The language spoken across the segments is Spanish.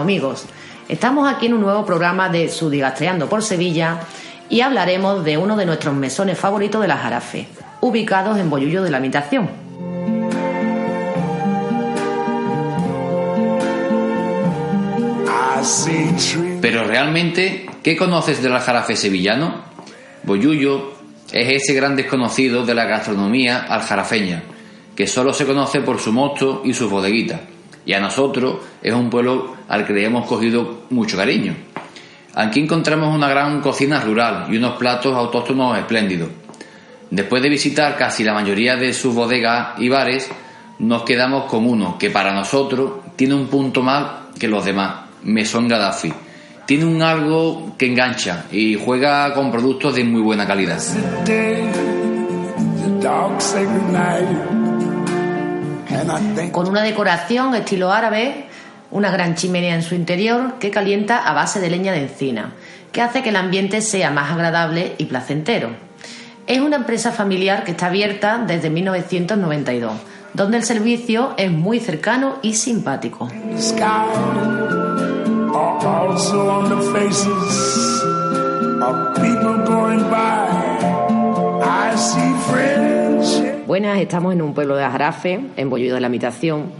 Amigos, estamos aquí en un nuevo programa de Sudigastreando por Sevilla y hablaremos de uno de nuestros mesones favoritos de la Jarafe, ubicados en Bollullo de la Habitación. Pero realmente, ¿qué conoces del aljarafe sevillano? Boyullo es ese gran desconocido de la gastronomía aljarafeña, que solo se conoce por su mosto y sus bodeguitas, y a nosotros es un pueblo al que le hemos cogido mucho cariño. Aquí encontramos una gran cocina rural y unos platos autóctonos espléndidos. Después de visitar casi la mayoría de sus bodegas y bares, nos quedamos con uno que para nosotros tiene un punto más que los demás, Mesón Gaddafi. Tiene un algo que engancha y juega con productos de muy buena calidad. Con una decoración estilo árabe, una gran chimenea en su interior que calienta a base de leña de encina, que hace que el ambiente sea más agradable y placentero. Es una empresa familiar que está abierta desde 1992, donde el servicio es muy cercano y simpático. Buenas, estamos en un pueblo de Ajarafe, en Bollido de la Habitación.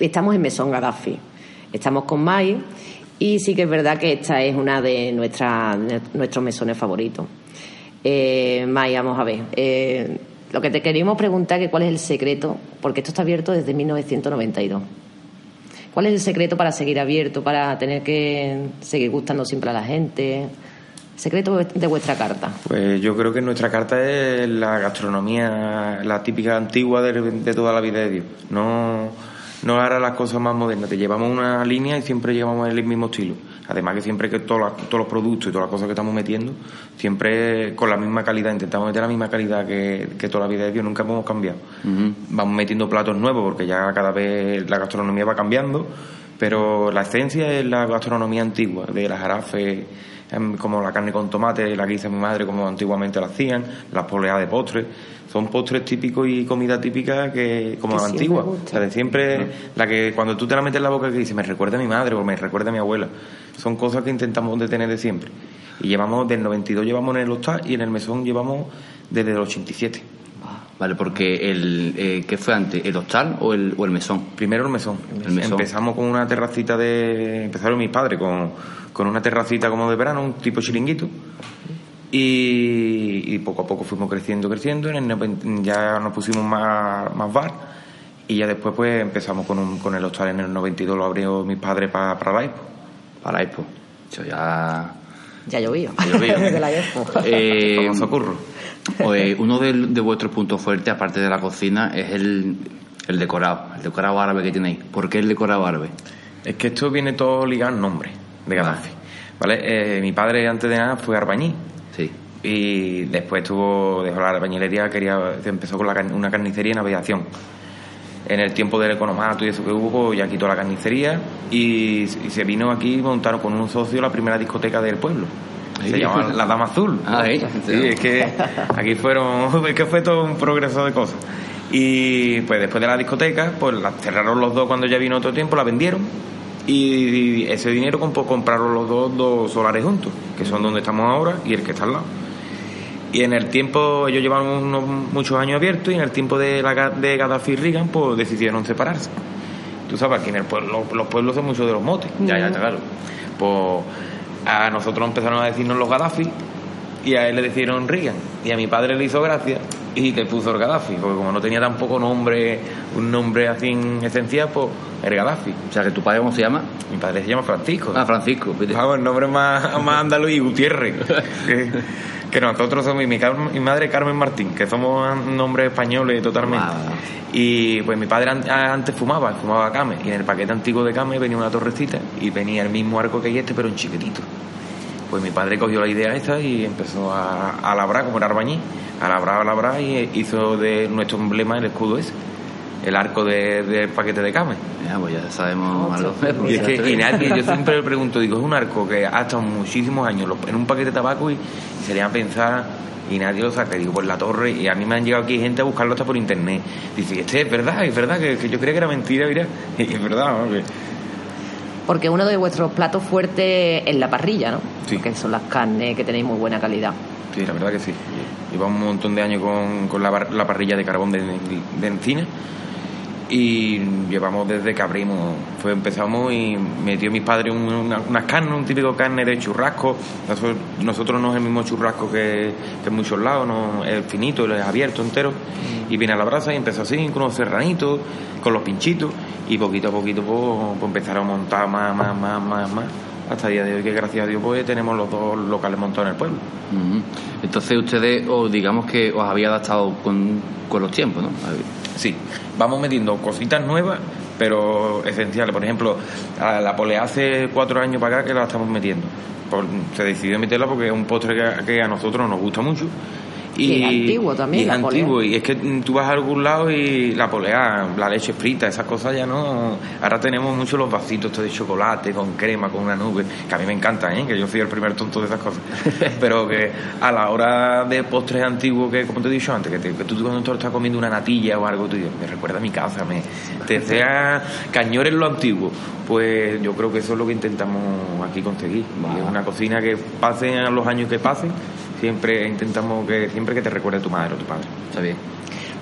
Estamos en Mesón Gaddafi. Estamos con Mai y sí que es verdad que esta es una de nuestras, nuestros mesones favoritos. Eh, Mai, vamos a ver. eh, lo que te queríamos preguntar es cuál es el secreto, porque esto está abierto desde 1992. ¿Cuál es el secreto para seguir abierto, para tener que seguir gustando siempre a la gente? Secreto de vuestra carta. Pues yo creo que nuestra carta es la gastronomía, la típica antigua de, de toda la vida de Dios. No, no ahora las cosas más modernas. Te llevamos una línea y siempre llevamos el mismo estilo. Además que siempre que todos, los productos y todas las cosas que estamos metiendo, siempre con la misma calidad. Intentamos meter la misma calidad que, que toda la vida de Dios. Nunca hemos cambiado. Vamos metiendo platos nuevos porque ya cada vez la gastronomía va cambiando. Pero la esencia es la gastronomía antigua, de las jarafes, como la carne con tomate, la que hizo mi madre, como antiguamente la hacían, las poleas de postres. Son postres típicos y comida típica que, como Que la antigua. O sea, de siempre, la que cuando tú te la metes en la boca que dice, me recuerda a mi madre o me recuerda a mi abuela. Son cosas que intentamos detener de siempre. Y llevamos, del 92 llevamos en el hostal y en el mesón llevamos desde el 87. Vale, porque el, eh, ¿qué fue antes? ¿El hostal o el, o el mesón? Primero el mesón. El mesón. Empezamos con una terracita de. Empezaron mis padres con, con una terracita como de verano, un tipo chiringuito. Y, y poco a poco fuimos creciendo, creciendo. En el noven- ya nos pusimos más, más bar. Y ya después pues empezamos con, un, con el hostal en el 92, lo abrió mis padres para para la Expo. Para Expo. Eso ya... Ya llovió. ya. De la Expo. Eh, Curro. pues, uno de, de vuestros puntos fuertes, aparte de la cocina, es el, el decorado. El decorado árabe que tenéis. ¿Por qué el decorado árabe? Es que esto viene todo ligado al nombre de Gaddafi. ¿Vale? Eh, mi padre antes de nada fue arbañí. Sí. y después tuvo dejó la albañilería quería empezó con la una carnicería en aviación en el tiempo del economato y eso que hubo ya quitó la carnicería y, y se vino aquí y montaron con un socio la primera discoteca del pueblo se Sí. llama La Dama Azul Ah, sí. Sí, es que aquí fueron es que fue todo un progreso de cosas y pues después de la discoteca pues la cerraron los dos cuando ya vino otro tiempo la vendieron y ese dinero comp- compraron los dos, dos solares juntos, que son donde estamos ahora y el que está al lado. Y en el tiempo, ellos llevaban unos, muchos años abiertos y en el tiempo de, la, de Gaddafi y Reagan, pues decidieron separarse. Tú sabes, aquí en el pueblo, los pueblos son muchos de los motes. Ya, ya, claro. Pues a nosotros empezaron a decirnos los Gaddafi y a él le decían Reagan. Y a mi padre le hizo gracia y le puso el Gaddafi, porque como no tenía tampoco nombre, un nombre así en esencial, pues el Gaddafi. O sea, que tu padre, ¿cómo se llama? Mi padre se llama Francisco. Ah, Francisco. Vamos, el nombre más, más andaluz y Gutiérrez. que, que nosotros somos, mi, Carmen- mi madre Carmen Martín, que somos nombres españoles totalmente. Y pues mi padre an- antes fumaba, fumaba Came, y en el paquete antiguo de Came venía una torrecita y venía el mismo arco que hay este, pero en chiquitito. Pues mi padre cogió la idea esta y empezó a, a labrar, como era arbañí, a labrar, a labrar y hizo de nuestro emblema el escudo ese, el arco de- del paquete de Came. Ya, pues ya sabemos algo. Y es que y nadie, yo siempre le pregunto, digo, es un arco que ha estado muchísimos años en un paquete de tabaco y, y sería a pensar y nadie lo saca. Y digo, pues la torre, y a mí me han llegado aquí gente a buscarlo hasta por internet. Dice, este es verdad, es verdad, que, que yo creía que era mentira, mira. Y es verdad, ¿no? Que- Porque uno de vuestros platos fuertes es la parrilla, ¿no? Sí. Que son las carnes que tenéis muy buena calidad. Sí, la verdad que sí. Llevamos un montón de años con, con la, bar- la parrilla de carbón de, de encina y llevamos desde que abrimos. Fue, empezamos y metió mis padres un- una- unas carnes, un típico carne de churrasco. Nosotros, nosotros no es el mismo churrasco que, que en muchos lados, no, es finito, es abierto entero. Y viene a la brasa y empezó así, con los serranitos, con los pinchitos. Y poquito a poquito pues, pues empezaron a montar más, más, más, más, más. Hasta el día de hoy, que gracias a Dios pues tenemos los dos locales montados en el pueblo. Ujú. Entonces ustedes, o digamos que os había adaptado con, con los tiempos, ¿no? Sí, vamos metiendo cositas nuevas, pero esenciales. Por ejemplo, la polea hace cuatro años para acá que la estamos metiendo. Por- se decidió meterla porque es un postre que, que a nosotros nos gusta mucho. Y es antiguo también, y la polea. antiguo, y es que tú vas a algún lado y la polea, la leche frita, esas cosas ya no. Ahora tenemos mucho los vasitos de chocolate, con crema, con una nube, que a mí me encantan, ¿eh? que yo soy el primer tonto de esas cosas. Pero que a la hora de postres antiguos, que como te he dicho antes, que, te- que tú cuando tú estás comiendo una natilla o algo, tú dices, me recuerda a mi casa, me te sea cañores lo antiguo. Pues yo creo que eso es lo que intentamos aquí conseguir. Y es una cocina que pasen los años que pasen, siempre intentamos que siempre que te recuerde tu madre o tu padre. Está bien.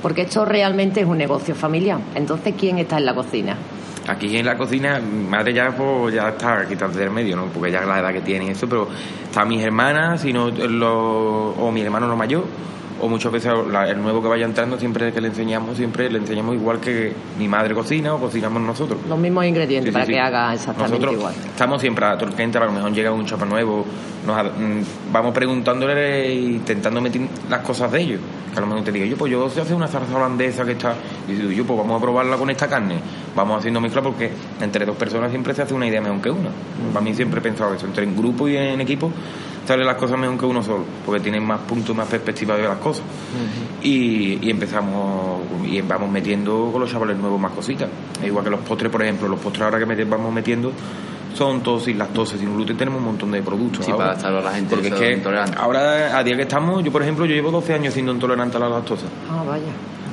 Porque esto realmente es un negocio familiar. Entonces, ¿quién está en la cocina? Aquí en la cocina, mi madre ya pues, ya está quitando del medio, ¿no? Porque ya la edad que tiene y eso, pero están mis hermanas, sino los, o mi hermano no mayor, o muchas veces la- el nuevo que vaya entrando, siempre que le enseñamos, siempre le enseñamos igual que mi madre cocina o cocinamos nosotros. Los mismos ingredientes Sí, para sí. que haga exactamente Nosotros igual. Estamos siempre a entra, a lo mejor llega un chapa nuevo, nos, mm, vamos preguntándole e intentando meter las cosas de ellos. Que a lo mejor te digo, yo, pues yo sé hacer una salsa holandesa que está. Y digo, yo, pues vamos a probarla con esta carne. Vamos haciendo mezcla porque entre dos personas siempre se hace una idea mejor que una. Para mí siempre he pensado eso, entre en grupo y en equipo salen las cosas mejor que uno solo, porque tienen más puntos, más perspectiva de las cosas. y, y empezamos y vamos metiendo con los chavales nuevos más cositas. Es igual que los postres, por ejemplo, los postres ahora que vamos metiendo son todos sin lactosa, sin gluten, tenemos un montón de productos. Sí, ahora. para adaptarlo a la gente Porque es que intolerante. ahora, a día que estamos, yo por ejemplo, yo llevo 12 años siendo intolerante a la lactosa. Ah, vaya.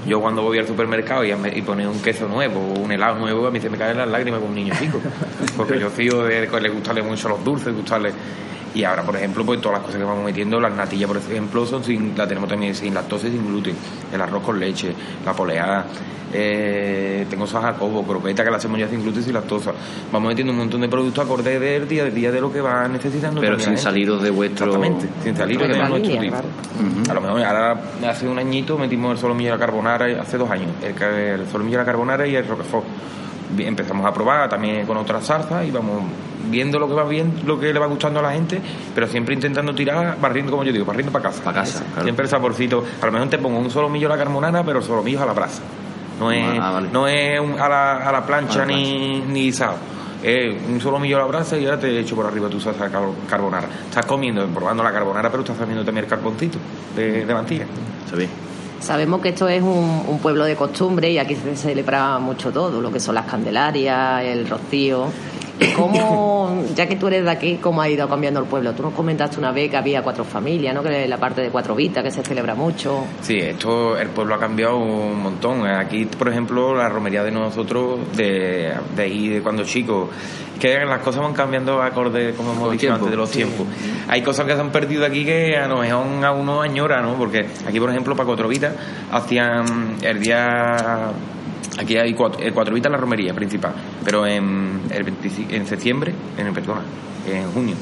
Yo cuando voy al supermercado y, a me- y pone un queso nuevo o un helado nuevo, a mí se me caen las lágrimas como un niño chico. Porque yo fío de que le gustarle mucho los dulces, gustarle... Y ahora, por ejemplo, pues todas las cosas que vamos metiendo, las natillas, por ejemplo, son sin, la tenemos también sin lactosa y sin gluten. El arroz con leche, la poleada, eh, tengo jacobo, croqueta que la hacemos ya sin gluten y sin lactosa. Vamos metiendo un montón de productos acorde del día, del día de lo que va necesitando. Pero sin gente. saliros de vuestro... Exactamente, sin salir de nuestro línea, tipo. claro. A lo mejor ahora hace un añito metimos el solomillo a la carbonara, hace dos años, el, el solomillo a la carbonara y el roquefort. Empezamos a probar también con otras salsas y vamos viendo lo que va bien, lo que le va gustando a la gente, pero siempre intentando tirar, barriendo, como yo digo, barriendo para casa. Pa' casa, claro. Siempre el saborcito. A lo mejor te pongo un solomillo a la carbonara, pero el solomillo a la brasa. No es, Ah, vale. no es un- a, la, a la plancha A la ni, ni guisado. Es un solomillo a la brasa y ahora te echo por arriba tu salsa carbonara. Estás comiendo, probando la carbonara, pero estás comiendo también el carboncito de, de mantilla. Está bien. Sabemos que esto es un, un pueblo de costumbre y aquí se celebra mucho todo, lo que son las candelarias, el rocío. ¿Cómo, ya que tú eres de aquí, cómo ha ido cambiando el pueblo? Tú nos comentaste una vez que había cuatro familias, ¿no? Que la parte de Cuatro Vitas, que se celebra mucho. Sí, esto, el pueblo ha cambiado un montón. Aquí, por ejemplo, la romería de nosotros, de, de ahí, de cuando chicos, que las cosas van cambiando acorde, como hemos dicho antes, de los tiempos. Hay cosas que se han perdido aquí que a lo mejor a uno añora, ¿no? Porque aquí, por ejemplo, para Cuatro Vitas, hacían el día Aquí hay cuatro, el cuatro vitas la romería principal, pero en, el en septiembre, en el, perdona, en junio,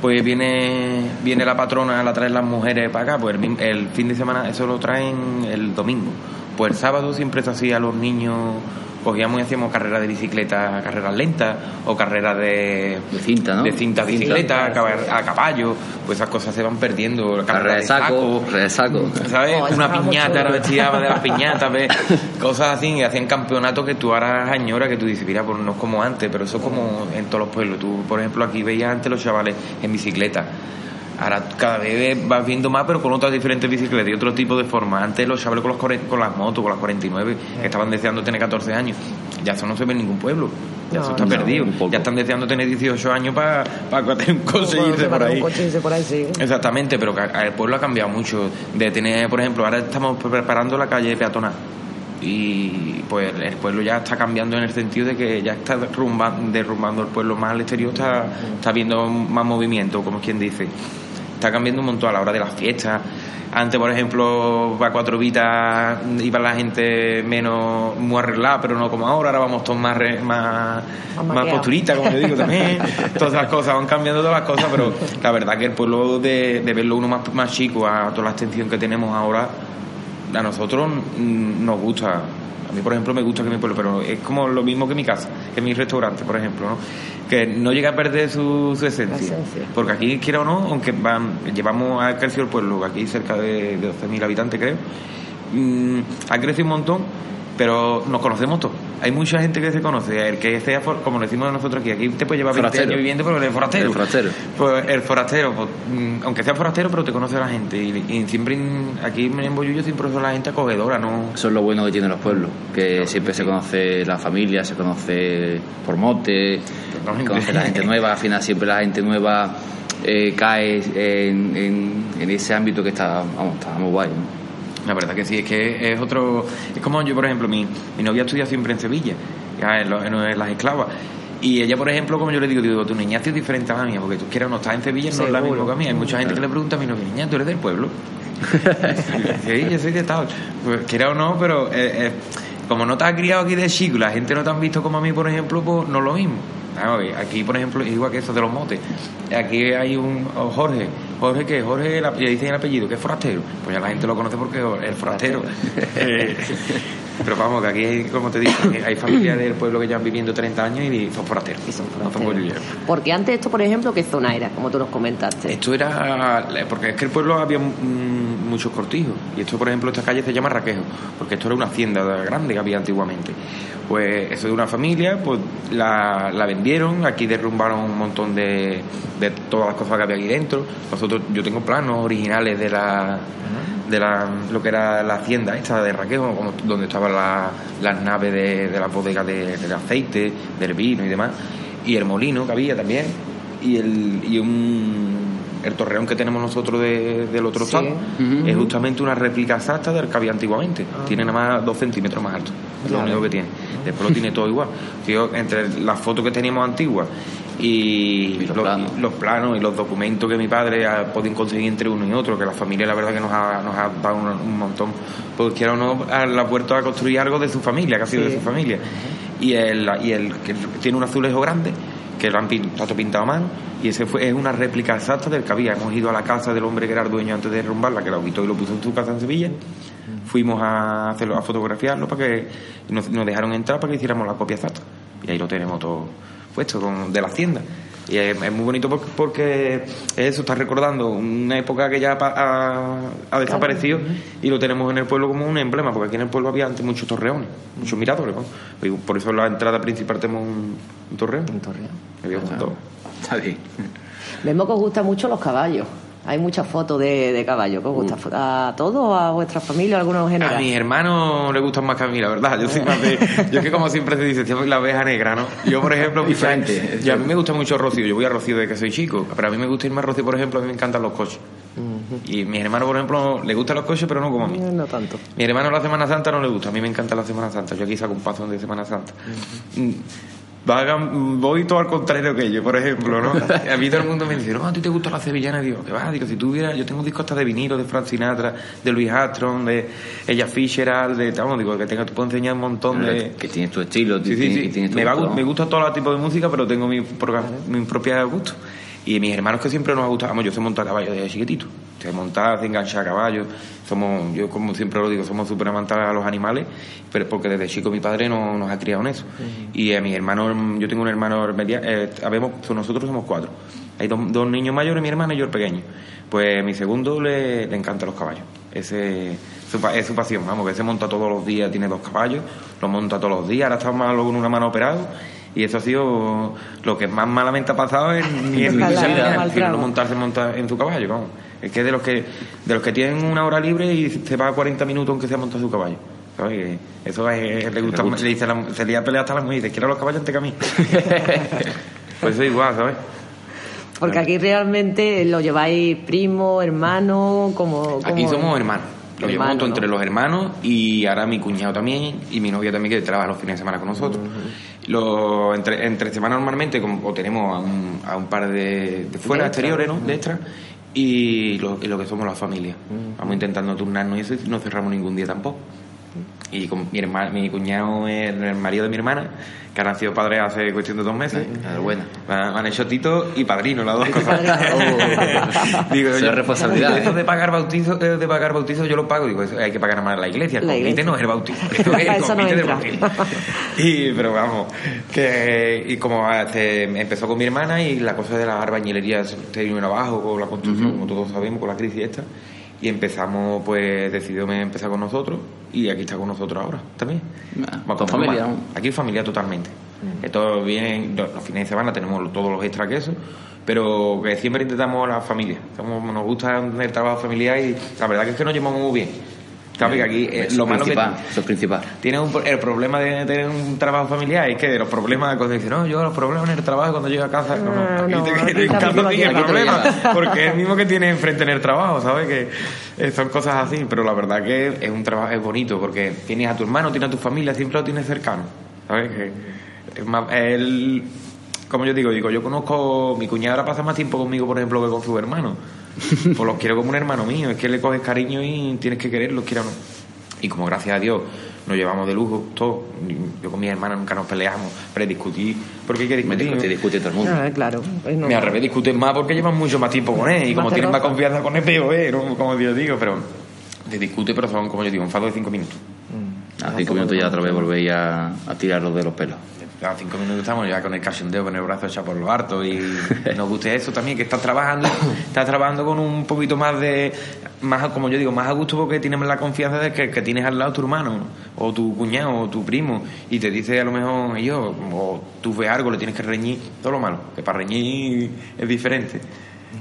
pues viene viene la patrona, la traen las mujeres para acá, pues el, el, fin de semana eso lo traen el domingo. Pues el sábado siempre se hacía a los niños cogíamos y hacíamos carreras de bicicleta, carreras lentas o carreras de, de cinta, ¿no? De cinta bicicleta, a, caballo, pues esas cosas se van perdiendo. Carreras de saco, de saco, ¿sabes? Una piñata, ahora vestíamos de la piñata, ¿ves? cosas así, y hacían campeonatos que tú ahora añora que tú dices, mira, pues no es como antes, pero eso es como en todos los pueblos. Tú, por ejemplo, aquí veías antes los chavales en bicicleta Ahora cada vez vas viendo más, pero con otras diferentes bicicletas y otro tipo de forma. Antes los chavales con, los, con las motos, con las 49, que estaban deseando tener 14 años, ya eso no se ve en ningún pueblo. Ya eso está perdido. Ya están deseando tener 18 años para conseguirse por ahí. por ahí sí. Exactamente, pero el pueblo ha cambiado mucho. De tener, por ejemplo, ahora estamos preparando la calle peatonal y pues el pueblo ya está cambiando en el sentido de que ya está derrumbando, el pueblo más al exterior, está, está viendo más movimiento, como quien dice está cambiando un montón a la hora de las fiestas. Antes, por ejemplo, para cuatro vitas iba la gente menos muy arreglada, pero no como ahora. Ahora vamos todos más, más, más, posturitas, como yo digo también. todas las cosas van cambiando todas las cosas, pero la verdad que el pueblo de, de verlo uno más, más chico a toda la extensión que tenemos ahora, a nosotros nos gusta a mí, por ejemplo, me gusta que mi pueblo, pero es como lo mismo que mi casa, que mi restaurante, por ejemplo, ¿no? que no llega a perder su, su esencia. Porque aquí, quiera o no, aunque van, llevamos, ha crecido el pueblo, aquí cerca de, de 12.000 habitantes, creo, mm, ha crecido un montón, pero nos conocemos todos. Hay mucha gente que se conoce. El que sea, como decimos nosotros aquí, aquí te puede llevar 20 años viviendo, pero el forastero. El forastero. Pues el forastero, pues, mm, aunque sea forastero, pero te conoce la gente. Y, siempre aquí en Boyullo siempre son la gente acogedora, ¿no? Eso es lo bueno que tienen los pueblos, que siempre se conoce la familia, se conoce por mote, se conoce la gente nueva, al final siempre la gente nueva eh, cae en, en, ese ámbito que está, vamos, está muy guay, la verdad que sí, es que es otro. Es como yo, por ejemplo, mi, mi novia estudia siempre en Sevilla, ya en, las esclavas. Y ella, por ejemplo, como yo le digo, digo, tu niña es diferente a la mía, porque tú quieras no estás en Sevilla, no es la misma que a mí. Hay mucha gente que le pregunta a mi novia, niña, tú eres del pueblo. sí, yo soy de tal. Pues quiera o no, pero eh, eh, como no te has criado aquí de chico, la gente no te ha visto como a mí, por ejemplo, pues no es lo mismo. Aquí, por ejemplo, igual que eso de los motes. Aquí hay un Jorge. Jorge que Jorge le dicen el apellido, que es forastero. Pues ya la gente lo conoce porque es forastero. Eh, pero vamos, que aquí, como te digo, hay familias del pueblo que llevan viviendo 30 años y son forasteros. Y son forasteros. porque antes esto, por ejemplo, ¿qué zona era? Como tú nos comentaste. Esto era... Porque es que el pueblo había muchos cortijos. Y esto, por ejemplo, esta calle se llama Raquejo. Porque esto era una hacienda grande que había antiguamente. Pues eso de una familia, pues la, la vendieron. Aquí derrumbaron un montón de, de todas las cosas que había aquí dentro. Nosotros, yo tengo planos originales de la de la, lo que era la hacienda esta de Raquejo, donde estaban las naves de, de la bodega de, del aceite, del vino y demás, y el molino que había también, y, el, y un, el torreón que tenemos nosotros del otro estado es justamente una réplica exacta del que había antiguamente. Ah. Tiene nada más dos centímetros más alto, es lo único que tiene. Después lo tiene todo igual. entre las fotos que teníamos antiguas y, los, planos. y los documentos que mi padre ha podido conseguir entre uno y otro, que la familia la verdad que nos ha, nos ha dado un, montón, porque quiera o no, la ha puerto a construir algo de su familia, que ha sido de su familia. Y el, y el que tiene un azulejo grande, que lo han pintado, pintado a mano, y ese fue, es una réplica exacta del que había. Hemos ido a la casa del hombre que era el dueño antes de derrumbarla, que la quitó y lo puso en su casa en Sevilla. Fuimos a hacerlo, a fotografiarlo para que nos, nos dejaron entrar para que hiciéramos la copia exacta. Y ahí lo tenemos todo puesto con, de la hacienda. Y es, muy bonito porque, eso está recordando una época que ya ha, desaparecido y lo tenemos en el pueblo como un emblema, porque aquí en el pueblo había antes muchos torreones, muchos miradores. Por eso en la entrada principal tenemos un, torreón. Un torreón. Había Está bien. Vemos que os gustan mucho los caballos. Hay muchas fotos de, de caballo. ¿Cómo gusta? ¿A todos? ¿A vuestra familia? ¿A algunos A general? mis hermanos les gustan más que a mí, la verdad. Yo soy más de. Yo es que, como siempre se dice, soy la oveja negra, ¿no? Yo, por ejemplo, Diferente. Y a mí me gusta mucho Rocío. Yo voy a Rocío desde que soy chico. Pero a mí me gusta irme a Rocío, por ejemplo, a mí me encantan los coches. Y mis hermanos, por ejemplo, les gustan los coches, pero no como a mí. Eh, No tanto. Mi hermano la Semana Santa no le gusta, a mí me encanta la Semana Santa. Yo aquí saco un paso de Semana Santa. Mm, vagan- voy todo al contrario que ellos, por ejemplo, ¿no? A mí todo el mundo me dice, no, a ti te gusta la sevillana. Y digo, que va, digo, si tú vieras, yo tengo discos hasta de vinilo, de Frank Sinatra, de Louis Armstrong, de Ella Fitzgerald, de, vamos, digo, que tengo, te puedo enseñar un montón de... Que tienes tu estilo, Sí, sí, tienes- sí. tienes tu Me, va- me gusta todo tipo de música, pero tengo mi, mi propia gusto. Y mis hermanos que siempre nos ha gustado, vamos, yo sé montar caballo desde chiquitito. Sé montar, sé enganchar a caballo. Somos, yo como siempre lo digo, somos súper amantes a los animales, pero porque desde chico mi padre no- nos ha criado en eso. Y a mis hermanos, yo tengo un hermano media, eh, nosotros somos cuatro. Hay dos, dos niños mayores, mi hermano y yo el pequeño. Pues a mi segundo le, le encantan los caballos. Ese su es su pasión, vamos, que se monta todos los días, tiene dos caballos, los monta todos los días, ahora está malo con una mano operado. Y eso ha sido lo que más malamente ha pasado en mi vida, no montarse monta en su caballo, vamos. Es que de los que de los que tienen una hora libre y se va 40 minutos aunque sea montar su caballo. Eso es, le gusta, Le gusta. le dice la, se le ha peleado hasta la mujer, dice, quiero los caballos antes que a mí. pues eso es igual, ¿sabes? Porque aquí realmente lo lleváis primo, hermano, como... Aquí somos hermanos. Lo todo ¿no? entre los hermanos y ahora mi cuñado también y mi novia también que trabaja los fines de semana con nosotros. Lo- entre, entre semana normalmente como, o tenemos a un, a un par de, de fuera, De exteriores, ¿no? De extra. Y lo, y lo que somos la familia. Vamos intentando turnarnos y eso y no cerramos ningún día tampoco. Y con mi, hermano, mi cuñado es el marido de mi hermana, que han sido padres hace cuestión de dos meses. Enhorabuena. Me han hecho Tito y padrino, las dos cosas. Digo, es responsabilidad, Eso ¿eh? de pagar bautizo, eh, de pagar bautizo yo lo pago. Digo, hay que pagar más la iglesia. El La convite iglesia. no es el bautizo. Eso es el no convite de entra. bautizo. Y, pero vamos, que, y como este, empezó con mi hermana y la cosa de la albañilería se vino abajo con la construcción, como todos sabemos, con la crisis esta. Y empezamos, pues decidió empezar con nosotros y aquí está con nosotros ahora también. Ah, con familia. Aquí familia totalmente. Todo bien, los fines de semana tenemos todos los extra que eso, pero que siempre intentamos la familia. Somos- nos gusta el trabajo familiar y la verdad que es que nos llevamos muy bien. Que aquí eh, lo malo que principal, eso es principal. tiene un, el problema de tener un trabajo familiar es que de los problemas cuando dicen no yo los problemas en el trabajo cuando llego a casa no, no, Ah, aquí no, te, tiene el problema porque es el mismo que tiene enfrente en el trabajo sabes que eh, son cosas así pero la verdad que es un trabajo es bonito porque tienes a tu hermano tienes a tu familia siempre lo tienes cercano sabes que es más él como yo digo digo yo conozco mi cuñada ahora pasa más tiempo conmigo por ejemplo que con su hermano pues los quiero como un hermano mío es que le coges cariño y tienes que quererlos quiera o no y como gracias a Dios nos llevamos de lujo, todo. Yo con mi hermana nunca nos peleamos, pero discutir, porque hay que Me discutir. discute, discute todo el mundo. Ah, claro. es Me al revés discuten más porque llevan mucho más tiempo con él y como tienen más confianza con él, peor, ¿eh? ¿no? Como yo digo, pero se discute, pero son, como yo digo, un fado de cinco minutos. A cinco minutos ya otra vez volvéis a, a tirarlos de los pelos. A cinco minutos estamos ya con el cachondeo, con el brazo echado por lo harto y nos guste eso también, que estás trabajando, estás trabajando con un poquito más de, más como yo digo, más a gusto porque tienes la confianza de que, que tienes al lado tu hermano o tu cuñado o tu primo y te dice a lo mejor yo o tú ves algo, le tienes que reñir, todo lo malo, que para reñir es diferente.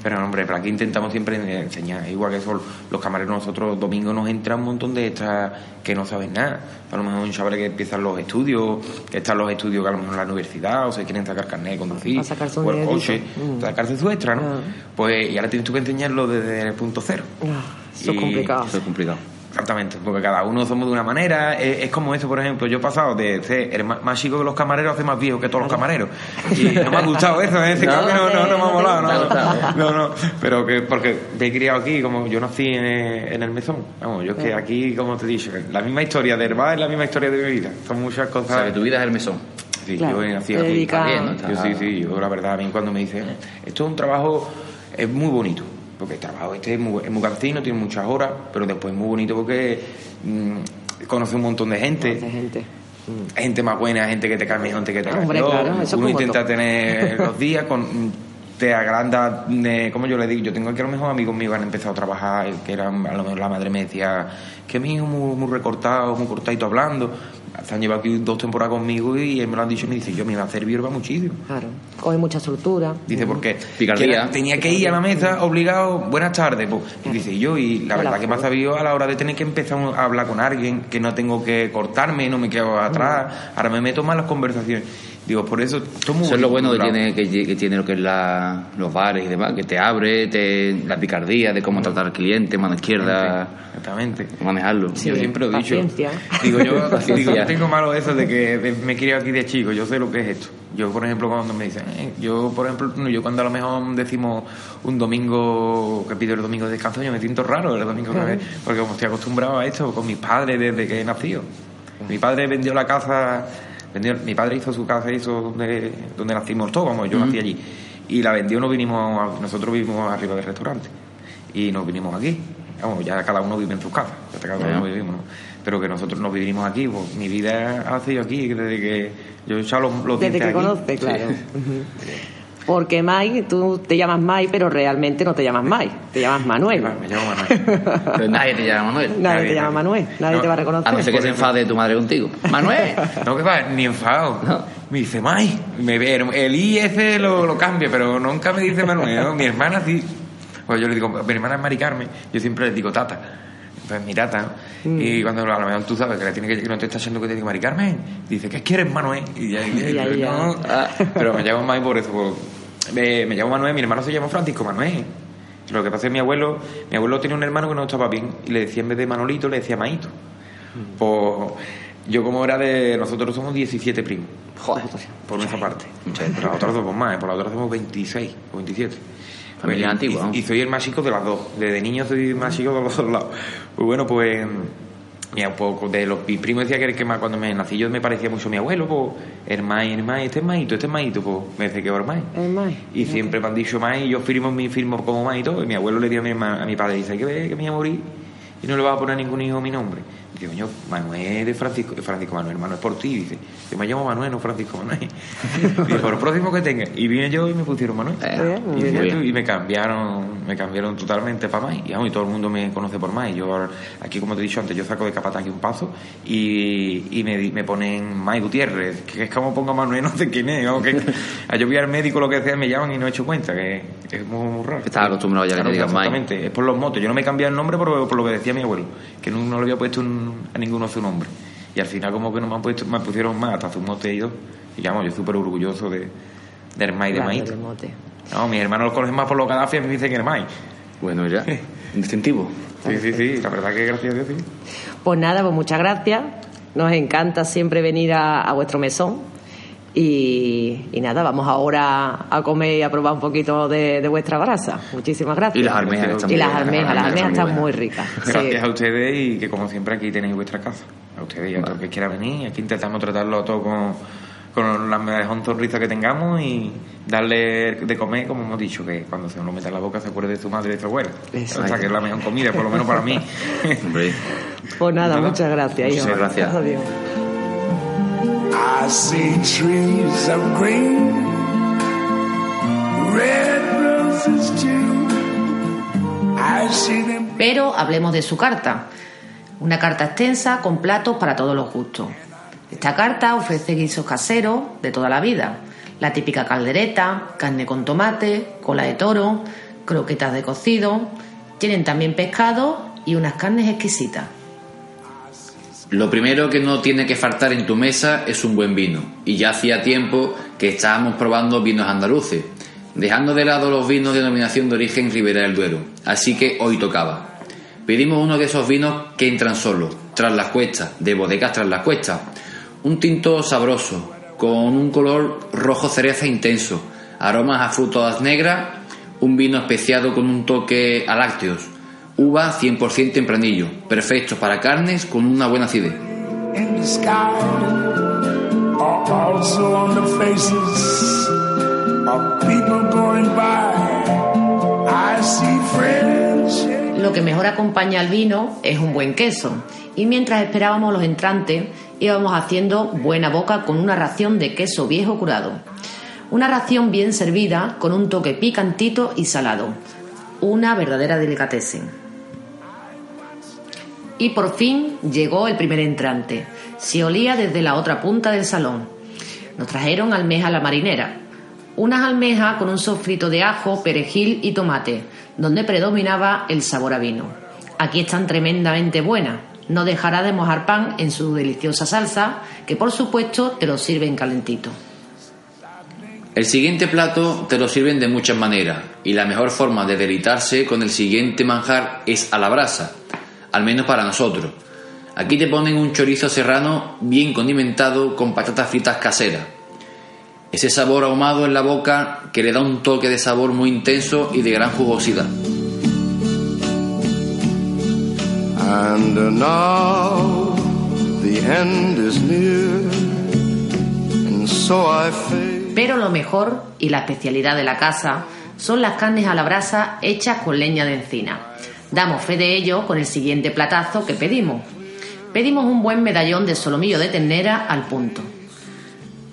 Pero hombre, pero aquí intentamos siempre enseñar, igual que eso, los camareros nosotros domingos nos entra un montón de extras que no saben nada. A lo mejor un chaval que empiezan los estudios, que están los estudios que a lo mejor en la universidad, o se quieren sacar carnet de conducir, o el coche, Mm. sacarse su extra, ¿no? Ah. Pues, y ahora tienes tú que enseñarlo desde el punto cero. Ah, Eso es complicado. Eso es complicado. Exactamente, porque cada uno somos de una manera. Es, es como eso, por ejemplo, yo he pasado de ser el más, chico que los camareros a ser más viejo que todos los camareros. Y no me ha gustado eso, ¿eh? Ese No, cambio no, no, no me ha te molado, no, gusta. no, no, no. Pero que, porque me he criado aquí, como yo nací en, en el mesón. Vamos, yo es que aquí, como te he dicho, la misma historia de Herbal es la misma historia de mi vida. Son muchas O sea, cosas. que tu vida es el mesón. Sí, Claro, yo nací te aquí. bien, ¿no? Yo sí, sí, yo la verdad, a mí cuando me dicen, esto es un trabajo, es muy bonito, porque el trabajo este es muy, es muy cansino, tiene muchas horas, pero después es muy bonito porque mm, conoce un montón de gente, Hace gente. Mm. gente más buena, gente que te mejor, gente que te claro, eso Uno intenta tener los días con te agranda, de, como yo le digo, yo tengo aquí a lo mejor amigos míos que han empezado a trabajar, que eran, a lo mejor la madre me decía, que mi hijo muy, muy recortado, muy cortadito hablando, se han llevado aquí dos temporadas conmigo y él me lo han dicho y me dice, yo me iba a hacer hierba muchísimo. Claro. Coge mucha soltura. Dice, ¿por qué? Picardía. Que tenía que ir a la mesa obligado, buenas tardes. Pues. Y dice, yo, y la verdad que me ha sabido a la hora de tener que empezar a hablar con alguien, que no tengo que cortarme, no me quedo atrás, ahora me meto más en las conversaciones. Digo, por eso, muy Eso es lo bueno que tiene, que, que tiene lo que es la, los bares y demás, que te abre, te, la picardía de cómo tratar al cliente, mano izquierda, Exactamente. manejarlo. Sí. yo siempre lo he dicho. paciencia. Digo, yo Paciencia. digo, yo tengo malo eso de que me criado aquí de chico, yo sé lo que es esto. Yo, por ejemplo, cuando me dicen, eh, yo, por ejemplo, yo cuando a lo mejor decimos un domingo, que pido el domingo de descanso, yo me siento raro el domingo que porque como estoy acostumbrado a esto con mis padres desde que he nacido. Mi padre vendió la casa, vendió, mi padre hizo su casa, hizo donde, donde nacimos todos, como yo nací allí. Y la vendió, nos vinimos, a- nosotros vivimos arriba del restaurante. Y nos vinimos aquí. Vamos, ya cada uno vive en sus casas, ya cada uno vivimos, ¿no? Pero que nosotros nos vivimos aquí, pues mi vida ha sido aquí, desde que yo he echado los, los Desde que aquí. conoce, claro. Porque Mai, tú te llamas Mai, pero realmente no te llamas Mai, te llamas Manuel. Me llamo Manuel. Pero nadie te llama Manuel. Nadie Nadie, te llama. Manuel, nadie No, te va a A reconocer. no ser que se enfade tu madre contigo. ¡Manuel! No, que va, ni enfado. No. Me dice, May, me el I ese lo, lo cambia, pero nunca me dice Manuel, ¿no? Mi hermana sí. Pues yo le digo, mi hermana es Mari Carmen, yo siempre le digo tata. Pues mi tata. Mm. Y cuando a lo mejor tú sabes que, le tiene que, que no te está haciendo que te diga Mari Carmen, dice, ¿qué quieres, Manuel? Y ya, ya, ya. no. Ah. Pero me llamo May por eso. por- me, me llamo Manuel, mi hermano se llama Francisco Manuel. Lo que pasa es que mi abuelo, mi abuelo tenía un hermano que no estaba bien y le decía en vez de Manolito, le decía Maito. Pues yo como era de... Nosotros somos 17 primos. Joder. Por nuestra parte. Por la otra somos más, ¿eh? por la otra somos 26 o 27. Familia antigua, y, soy el más chico de las dos. Desde niño soy el más chico de los dos lados. Pues bueno, pues... Mira, un poco de los mis primos decía que, el que más cuando me nací yo me parecía mucho a mi abuelo, pues Hermay, Hermay, este es Maito, este es Maito, pues me dice que es. Hermay. Y siempre me han dicho May, y yo firmo mi firmo como May y todo. Y mi abuelo le dio a mi, a mi padre, dice, que que me voy a morir y no le va a poner a ningún hijo mi nombre. Digo, coño, Manuel de Francisco, Francisco Manuel, hermano, es por ti. Dice, yo me llamo Manuel, no Francisco Manuel. Dice, por el próximo que tenga. Y vine yo y me pusieron Manuel. Eh, muy y, bien. y me cambiaron, me cambiaron totalmente para May. Y, vamos, y todo el mundo me conoce por May. Yo aquí, como te he dicho antes, yo saco de capatán un paso y, y me, di- me ponen May Gutiérrez, que es como pongo Manuel, no sé quién es. vamos, que, a yo voy al médico, lo que sea, me llaman y no he hecho cuenta, que, que es muy, muy raro. Estás acostumbrado ya a que te digan May. Exactamente, es por los motos. Yo no me he cambiado el nombre por, por lo que decía mi abuelo, que no, no le había puesto un- a ninguno su nombre. Y al final, como que no me han puesto, me pusieron más, hasta su mote y todo. Y vamos, yo súper orgulloso de, de Hermay de Claro, Maíto. del mote. No, mis hermanos los conocen más por los Gaddafi y me dicen Hermay. Bueno, ya. Distintivo. Sí, sí, sí, la verdad que gracias a Dios, sí. Pues nada, pues muchas gracias. Nos encanta siempre venir a, a vuestro mesón. Y, y nada, vamos ahora a comer y a probar un poquito de, de vuestra brasa. Muchísimas gracias. Y las almejas están Y muy las almejas, las almejas están muy ricas. sí. Gracias a ustedes y que como siempre aquí tenéis vuestra casa. A ustedes y a todo el que quiera venir. Aquí intentamos tratarlo todo con, con la mejor sonrisa que tengamos y darle de comer, como hemos dicho, que cuando se nos lo meta en la boca se acuerde de su madre y de su abuela. Eso. O sea, que es la mejor comida, por lo menos para mí. Pues nada, Nada. muchas gracias. hijo. Muchas gracias. Adiós. Pero hablemos de su carta. Una carta extensa con platos para todos los gustos. Esta carta ofrece guisos caseros de toda la vida. La típica caldereta, carne con tomate, cola de toro, croquetas de cocido. Tienen también pescado y unas carnes exquisitas. Lo primero que no tiene que faltar en tu mesa es un buen vino. Y ya hacía tiempo que estábamos probando vinos andaluces, dejando de lado los vinos de denominación de origen Ribera del Duero. Así que hoy tocaba. Pedimos uno de esos vinos que entran solos, tras las cuestas, de bodegas tras las cuestas. Un tinto sabroso, con un color rojo cereza intenso, aromas a frutas negras, un vino especiado con un toque a lácteos, uva 100% tempranillo, perfecto para carnes con una buena acidez. Lo que mejor acompaña al vino es un buen queso. Y mientras esperábamos los entrantes, íbamos haciendo buena boca con una ración de queso viejo curado. Una ración bien servida con un toque picantito y salado. Una verdadera delicatessen. Y por fin llegó el primer entrante. Se olía desde la otra punta del salón. Nos trajeron almeja a la marinera. Unas almejas con un sofrito de ajo, perejil y tomate, donde predominaba el sabor a vino. Aquí están tremendamente buenas. No dejará de mojar pan en su deliciosa salsa, que por supuesto te lo sirven calentito. El siguiente plato te lo sirven de muchas maneras y la mejor forma de deleitarse con el siguiente manjar es a la brasa, al menos para nosotros. Aquí te ponen un chorizo serrano bien condimentado con patatas fritas caseras. Ese sabor ahumado en la boca que le da un toque de sabor muy intenso y de gran jugosidad. And now the end is near, and so I fade. Pero lo mejor y la especialidad de la casa son las carnes a la brasa hechas con leña de encina. Damos fe de ello con el siguiente platazo que pedimos. Pedimos un buen medallón de solomillo de ternera al punto.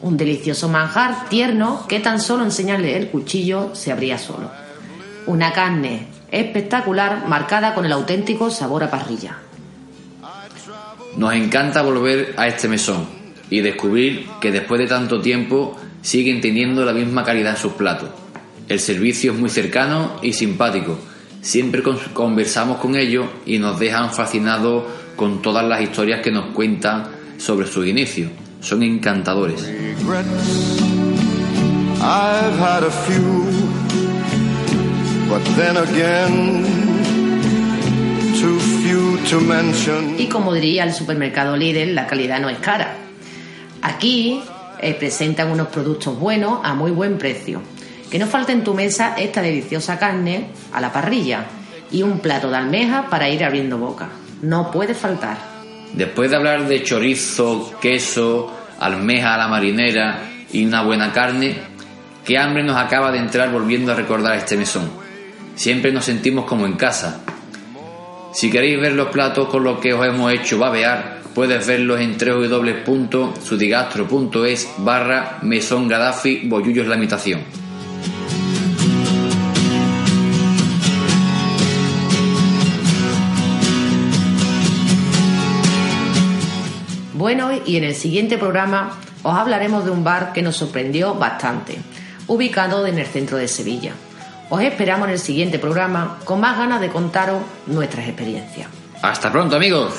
Un delicioso manjar tierno que tan solo enseñarle el cuchillo se abría solo. Una carne espectacular marcada con el auténtico sabor a parrilla. Nos encanta volver a este mesón y descubrir que después de tanto tiempo siguen teniendo la misma calidad en sus platos. El servicio es muy cercano y simpático. Siempre con- conversamos con ellos y nos dejan fascinados con todas las historias que nos cuentan sobre sus inicios. Son encantadores. regrets. I've had a few, but then again, too few to mention. Y como diría el supermercado Lidl, la calidad no es cara. Aquí eh, presentan unos productos buenos a muy buen precio. Que no falte en tu mesa esta deliciosa carne a la parrilla y un plato de almeja para ir abriendo boca. No puede faltar. Después de hablar de chorizo, queso, almeja a la marinera y una buena carne, qué hambre nos acaba de entrar volviendo a recordar este mesón. Siempre nos sentimos como en casa. Si queréis ver los platos con los que os hemos hecho babear, puedes verlos en www.sudigastro.es barra mesón Gaddafi Bollullos la imitación. Bueno, y en el siguiente programa os hablaremos de un bar que nos sorprendió bastante, ubicado en el centro de Sevilla. Os esperamos en el siguiente programa con más ganas de contaros nuestras experiencias. Hasta pronto amigos.